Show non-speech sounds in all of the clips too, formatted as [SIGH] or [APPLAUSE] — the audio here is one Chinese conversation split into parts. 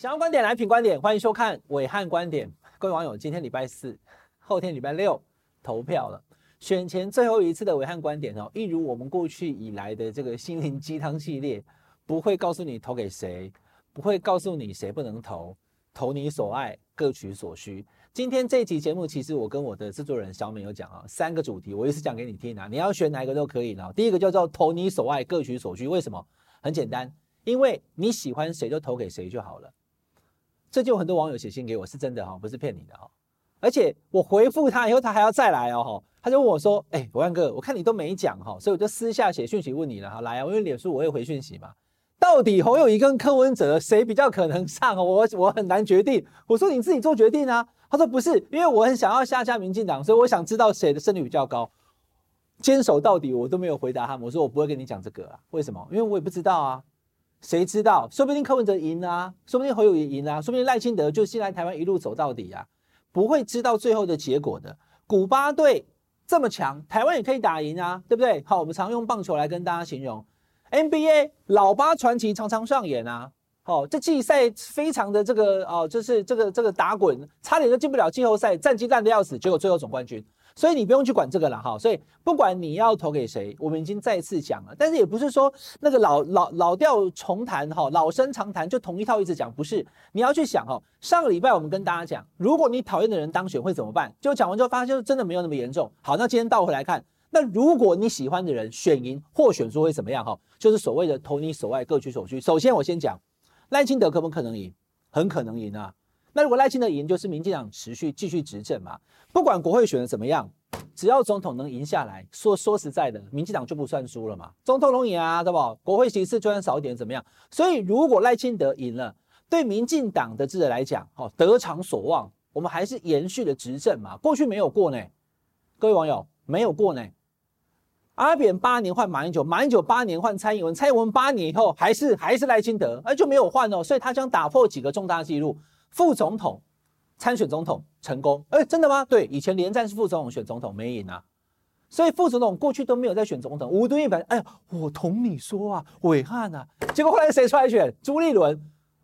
想要观点来品观点，欢迎收看伟汉观点。各位网友，今天礼拜四，后天礼拜六投票了。选前最后一次的伟汉观点哦，一如我们过去以来的这个心灵鸡汤系列，不会告诉你投给谁，不会告诉你谁不能投，投你所爱，各取所需。今天这期节目，其实我跟我的制作人小美有讲啊，三个主题，我一次讲给你听啊，你要选哪一个都可以呢。第一个叫做投你所爱，各取所需。为什么？很简单，因为你喜欢谁就投给谁就好了。最近有很多网友写信给我，是真的哈，不是骗你的哈。而且我回复他以后，他还要再来哦，他就问我说：“哎，暐瀚哥，我看你都没讲哈，所以我就私下写讯息问你了哈。来啊，因为脸书我会回讯息嘛。到底侯友谊跟柯文哲谁比较可能上？我我很难决定。我说你自己做决定啊。”他说不是，因为我很想要下架民进党，所以我想知道谁的胜率比较高，坚守到底。我都没有回答他们，我说我不会跟你讲这个啊。为什么？因为我也不知道啊。谁知道？说不定柯文哲赢啊，说不定侯友宜赢啊，说不定赖清德就先来台湾一路走到底啊。不会知道最后的结果的。古巴队这么强，台湾也可以打赢啊，对不对？好，我们常用棒球来跟大家形容，NBA 老八传奇常常上演啊。哦，这季赛非常的这个哦，就是这个这个打滚，差点就进不了季后赛，战绩烂的要死，结果最后总冠军。所以你不用去管这个了哈。所以不管你要投给谁，我们已经再次讲了，但是也不是说那个老老老调重弹哈，老生常谈就同一套一直讲，不是。你要去想哈，上个礼拜我们跟大家讲，如果你讨厌的人当选会怎么办？就讲完之后发现真的没有那么严重。好，那今天倒回来看，那如果你喜欢的人选赢或选输会怎么样哈？就是所谓的投你所爱，各取所需。首先我先讲。赖清德可不可能赢？很可能赢啊！那如果赖清德赢，就是民进党持续继续执政嘛。不管国会选的怎么样，只要总统能赢下来，说说实在的，民进党就不算输了嘛。总统能赢啊，对不？国会席次就算少一点怎么样？所以如果赖清德赢了，对民进党的智者来讲，哦，得偿所望，我们还是延续的执政嘛。过去没有过呢，各位网友没有过呢。阿扁八年换马英九，马英九八年换蔡英文，蔡英文八年以后还是还是赖清德，而就没有换哦，所以他将打破几个重大纪录。副总统参选总统成功，哎，真的吗？对，以前连战是副总统选总统没赢啊，所以副总统过去都没有在选总统。吴敦义本哎呀，我同你说啊，伟汉啊，结果后来谁出来选？朱立伦。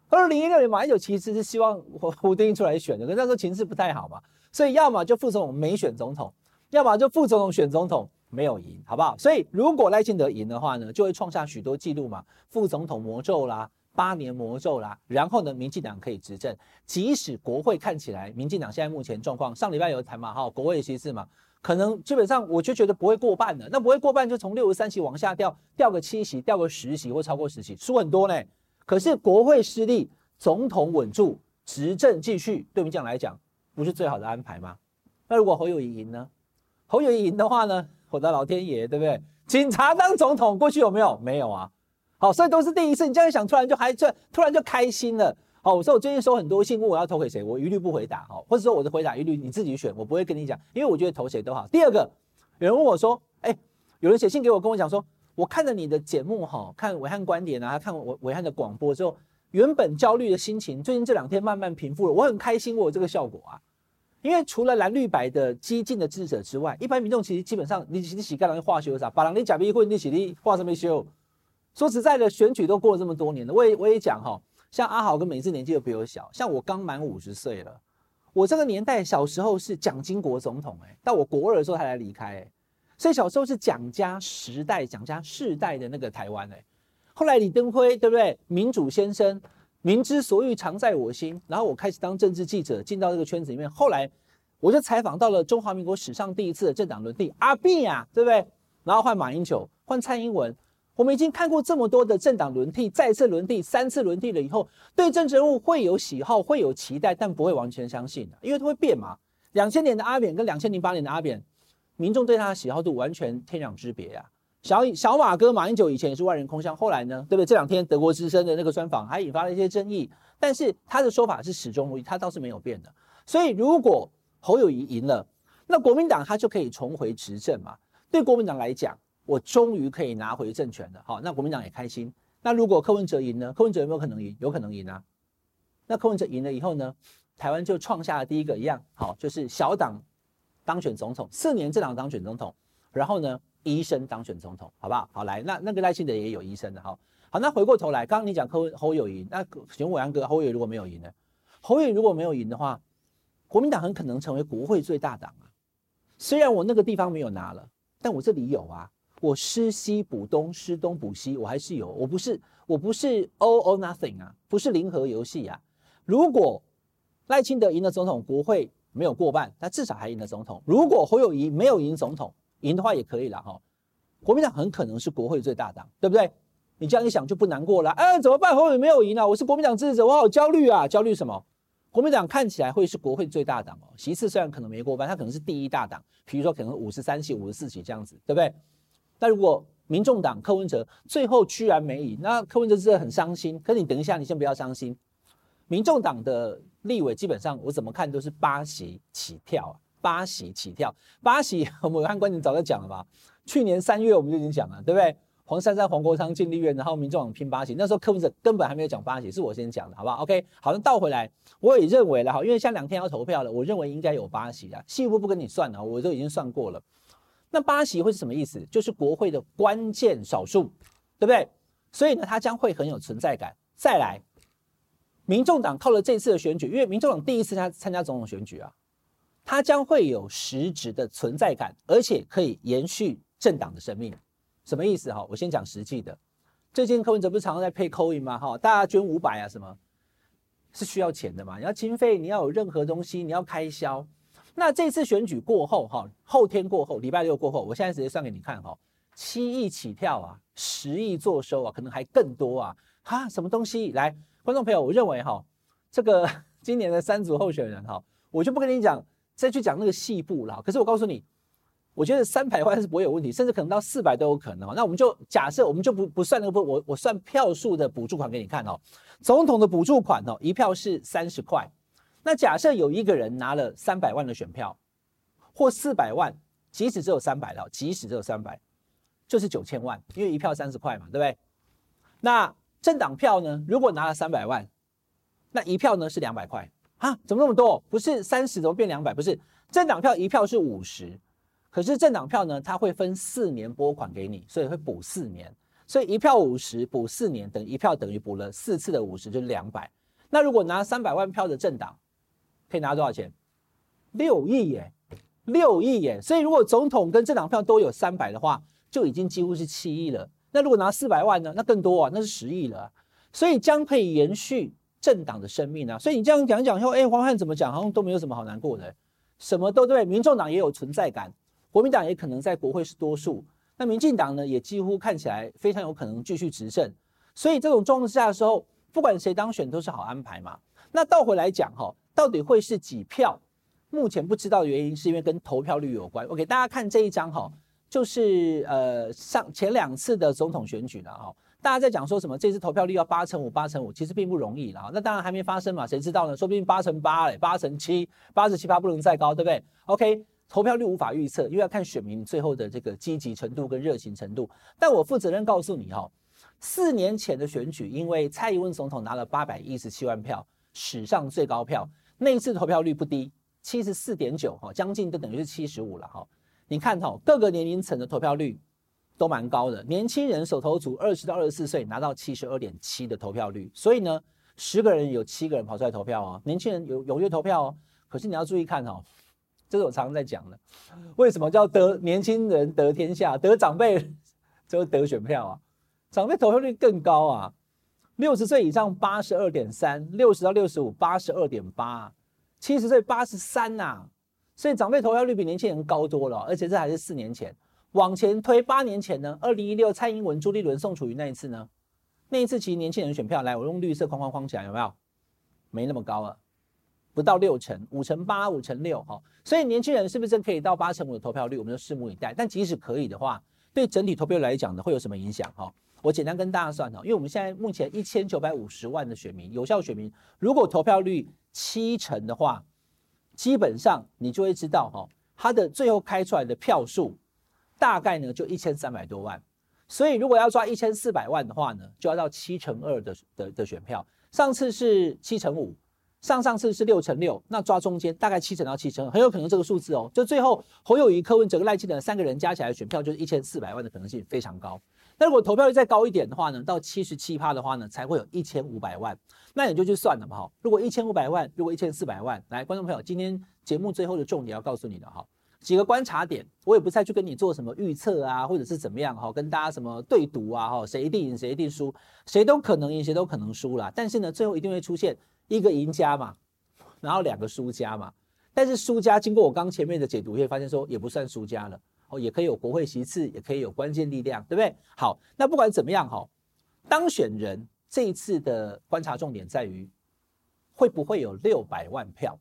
二零一六年马英九其实是希望吴吴敦义出来选的，可是那时候情势不太好嘛，所以要么就副总统没选总统，要么就副总统选总统。没有赢，好不好？所以如果赖清德赢的话呢，就会创下许多记录嘛，副总统魔咒啦，八年魔咒啦，然后呢，民进党可以执政。即使国会看起来，民进党现在目前状况，上礼拜有谈嘛，哈，国会席次嘛，可能基本上我就觉得不会过半的，那不会过半就从六十三席往下掉，掉个七席，掉个十席或超过十席，输很多呢。可是国会失利，总统稳住，执政继续，对民进党来讲，不是最好的安排吗？那如果侯友宜赢呢？侯友宜赢的话呢？我的老天爷，对不对？警察当总统，过去有没有？没有啊。好，所以都是第一次。你这样想，突然就还这，突然就开心了。好，我说我最近收很多信，问我要投给谁，我一律不回答。好，或者说我的回答一律你自己选，我不会跟你讲，因为我觉得投谁都好。第二个，有人问我说，哎，有人写信给我，跟我讲说，我看了你的节目，哈，看伟汉观点啊，看我伟汉的广播之后，原本焦虑的心情，最近这两天慢慢平复了，我很开心，我有这个效果啊。因为除了蓝绿白的激进的智者之外，一般民众其实基本上你你洗干净化修啥，把人你假逼混你洗你化什么修？说实在的，选举都过了这么多年了，我也我也讲哈，像阿豪跟美智年纪都比我小，像我刚满五十岁了，我这个年代小时候是蒋经国总统哎、到我国二的时候他才离开哎、所以小时候是蒋家时代、蒋家世代的那个台湾哎、后来李登辉对不对？民主先生。民之所欲，常在我心。然后我开始当政治记者，进到这个圈子里面。后来我就采访到了中华民国史上第一次的政党轮替，阿扁呀，对不对？然后换马英九，换蔡英文。我们已经看过这么多的政党轮替，再次轮替，三次轮替了以后，对政治人物会有喜好，会有期待，但不会完全相信，因为它会变嘛。两千年的阿扁跟两千零八年的阿扁，民众对他的喜好度完全天壤之别呀。小小马哥马英九以前也是万人空巷，后来呢，对不对？这两天德国之声的那个专访还引发了一些争议，但是他的说法是始终如一，他倒是没有变的。所以如果侯友宜赢了，那国民党他就可以重回执政嘛。对国民党来讲，我终于可以拿回政权了。好，那国民党也开心。那如果柯文哲赢呢？柯文哲有没有可能赢？有可能赢啊。那柯文哲赢了以后呢？台湾就创下了第一个一样，好，就是小党当选总统，四年政党当选总统，然后呢？医生当选总统，好不好？好来，那那个赖清德也有医生的哈。好，那回过头来，刚刚你讲柯文侯友宜，那请问暐瀚哥，侯友宜如果没有赢呢？侯友宜如果没有赢的话，国民党很可能成为国会最大党啊。虽然我那个地方没有拿了，但我这里有啊。我失西补东，失东补西，我还是有。我不是我不是 all or nothing 啊，不是零和游戏啊。如果赖清德赢了总统，国会没有过半，他至少还赢了总统。如果侯友宜没有赢总统，赢的话也可以了哈。国民党很可能是国会最大党，对不对？你这样一想就不难过了。哎，怎么办？侯友宜没有赢啊，我是国民党支持者，我好焦虑啊！焦虑什么？国民党看起来会是国会最大党哦，其次虽然可能没过半，他可能是第一大党，比如说可能五十三席、五十四席这样子，对不对？但如果民众党柯文哲最后居然没赢，那柯文哲真的很伤心。可是你等一下，你先不要伤心。民众党的立委基本上我怎么看都是八席起跳，八席起跳，八席我们暐瀚观点早就讲了吧？去年三月我们就已经讲了，对不对？黄珊珊、黄国昌进立院，然后民众党拼八席，那时候柯文哲根本还没有讲八席，是我先讲的，好不好？OK，好，那倒回来，我也认为了哈，因为像两天要投票了，我认为应该有八席啊，细部不跟你算了，我都已经算过了。那八席会是什么意思？就是国会的关键少数，对不对？所以呢，它将会很有存在感。再来，民众党靠了这次的选举，因为民众党第一次参参加总统选举啊，它将会有实质的存在感，而且可以延续政党的生命。什么意思？哈，我先讲实际的。最近柯文哲不是常常在配 Coin 吗？哈，大家捐五百啊，什么？是需要钱的嘛？你要经费，你要有任何东西，你要开销。那这次选举过后，哈，后天过后，礼拜六过后，我现在直接算给你看，哈，七亿起跳啊，十亿坐收啊，可能还更多啊，哈，什么东西？来，观众朋友，我认为哈，这个 [LAUGHS] 今年的三组候选人哈，我就不跟你讲，再去讲那个细部了。可是我告诉你，我觉得三百万是不会有问题，甚至可能到四百都有可能。那我们就假设，我们就不不算那个不，我我算票数的补助款给你看哦。总统的补助款哦，一票是三十块。那假设有一个人拿了三百万的选票，或四百万，即使只有三百了，即使只有三百，就是九千万，因为一票三十块嘛，对不对？那政党票呢？如果拿了三百万，那一票呢是两百块啊？怎么那么多？不是三十怎么变两百？不是政党票一票是五十，可是政党票呢，它会分四年拨款给你，所以会补四年，所以一票五十补四年，等于一票等于补了四次的五十，就是两百。那如果拿三百万票的政党，可以拿多少钱？六亿耶，六亿耶！所以如果总统跟政党票都有三百的话，就已经几乎是七亿了。那如果拿四百万呢？那更多啊，那是十亿了。所以将可以延续政党的生命啊。所以你这样讲讲说，哎，黄汉怎么讲？好像都没有什么好难过的，什么都对。民众党也有存在感，国民党也可能在国会是多数。那民进党呢，也几乎看起来非常有可能继续执政。所以这种状况下的时候，不管谁当选都是好安排嘛。那倒回来讲哈。到底会是几票？目前不知道的原因是因为跟投票率有关。我给大家看这一张哈，就是呃上前两次的总统选举了哈。大家在讲说什么？这次投票率要八成五，八成五，其实并不容易了。那当然还没发生嘛，谁知道呢？说不定八成八嘞，八成七，八十七八不能再高，对不对？OK，投票率无法预测，因为要看选民最后的这个积极程度跟热情程度。但我负责任告诉你哈，四年前的选举，因为蔡英文总统拿了八百一十七万票，史上最高票。那一次投票率不低，七十四点九哈，将近就等于是七十五了哈。你看哈，各个年龄层的投票率都蛮高的。年轻人首投族二十到二十四岁拿到七十二点七的投票率，所以呢，十个人有七个人跑出来投票哦。年轻人有踊跃投票哦。可是你要注意看哈，这是我常常在讲的，为什么叫得年轻人得天下，得长辈 [LAUGHS] 就得选票啊？长辈投票率更高啊。六十岁以上八十二点三，六十到六十五八十二点八，七十岁八十三呐，所以长辈投票率比年轻人高多了，而且这还是四年前。往前推八年前呢，二零一六蔡英文、朱立伦、宋楚瑜那一次呢，那一次其实年轻人选票来，我用绿色框框框起来有没有？没那么高了，不到六成，五成八、五成六哈。所以年轻人是不是可以到八成五的投票率？我们就拭目以待。但即使可以的话，对整体投票来讲呢，会有什么影响哈？我简单跟大家算哈，因为我们现在目前一千九百五十万的选民，有效选民，如果投票率七成的话，基本上你就会知道哈，他的最后开出来的票数大概呢就一千三百多万。所以如果要抓一千四百万的话呢，就要到七成二的的的选票。上次是七成五，上上次是六成六，那抓中间大概七成到七成二，很有可能这个数字哦，就最后侯友宜、柯文哲、赖清德三个人加起来选票就是一千四百万的可能性非常高。那如果投票率再高一点的话呢，到七十七趴的话呢，才会有一千五百万。那你就去算了嘛哈。如果一千五百万，如果一千四百万，来，观众朋友，今天节目最后的重点要告诉你的哈，几个观察点，我也不再去跟你做什么预测啊，或者是怎么样哈，跟大家什么对赌啊哈，谁一定赢，谁一定输，谁都可能赢，谁都可能输啦。但是呢，最后一定会出现一个赢家嘛，然后两个输家嘛。但是输家经过我刚前面的解读，会发现说也不算输家了哦，也可以有国会席次，也可以有关键力量，对不对？好，那不管怎么样哈，当选人这一次的观察重点在于会不会有六百万票。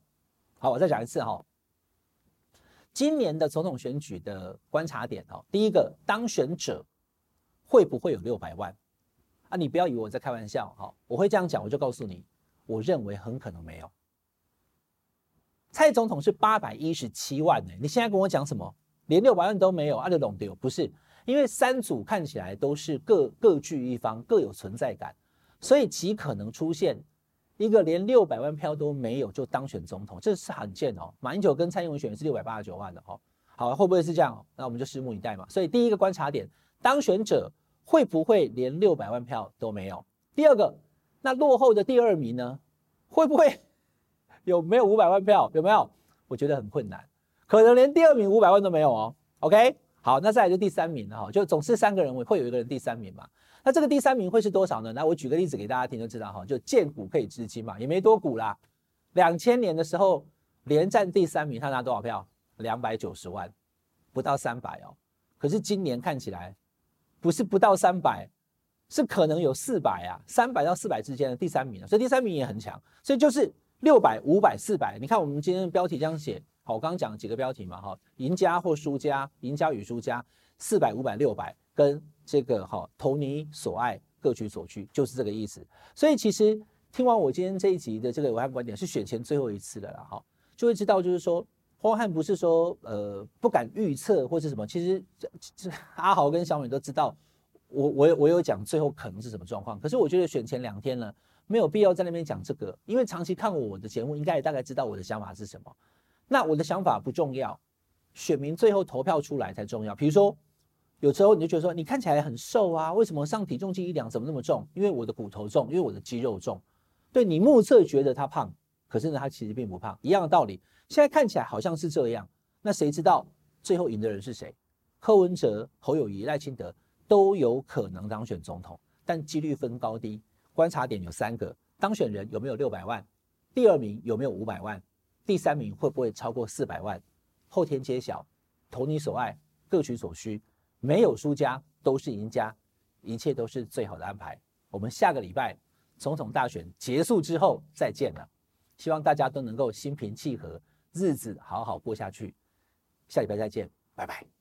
好，我再讲一次哈，今年的总统选举的观察点哦，第一个当选者会不会有六百万啊？你不要以为我在开玩笑哈，我会这样讲，我就告诉你，我认为很可能没有。蔡总统是八百一十七万呢，你现在跟我讲什么？连六百万都没有，阿德龙丢不是？因为三组看起来都是各各据一方，各有存在感，所以极可能出现一个连六百万票都没有就当选总统，这是罕见哦。马英九跟蔡英文选的是六百八十九万的哦，好，会不会是这样？那我们就拭目以待嘛。所以第一个观察点，当选者会不会连六百万票都没有？第二个，那落后的第二名呢？会不会？[LAUGHS] 有没有五百万票？有没有？我觉得很困难，可能连第二名五百万都没有哦。OK，好，那再来就第三名了哈，就总是三个人会有一个人第三名嘛。那这个第三名会是多少呢？那我举个例子给大家听就知道哈，就见股可以知金嘛，也没多股啦。两千年的时候连战第三名，他拿多少票？两百九十万，不到三百哦。可是今年看起来不是不到三百，是可能有四百啊，三百到四百之间的第三名，所以第三名也很强，所以就是。六百、五百、四百，你看我们今天的标题这样写，好，我刚刚讲几个标题嘛，哈，赢家或输家，赢家与输家，四百、五百、六百，跟这个哈，投你所爱，各取所需，就是这个意思。所以其实听完我今天这一集的这个暐瀚观点，是选前最后一次的了，哈，就会知道就是说，暐瀚不是说呃不敢预测或是什么，其实这阿豪跟小美都知道，我我我有讲最后可能是什么状况，可是我觉得选前两天呢。没有必要在那边讲这个，因为长期看我的节目，应该也大概知道我的想法是什么。那我的想法不重要，选民最后投票出来才重要。比如说，有时候你就觉得说，你看起来很瘦啊，为什么上体重计一量怎么那么重？因为我的骨头重，因为我的肌肉重。对，你目测觉得他胖，可是呢，他其实并不胖。一样的道理，现在看起来好像是这样，那谁知道最后赢的人是谁？柯文哲、侯友宜、赖清德都有可能当选总统，但几率分高低。观察点有三个：当选人有没有六百万？第二名有没有五百万？第三名会不会超过四百万？后天揭晓，投你所爱，各取所需，没有输家，都是赢家，一切都是最好的安排。我们下个礼拜总统大选结束之后再见了，希望大家都能够心平气和，日子好好过下去。下礼拜再见，拜拜。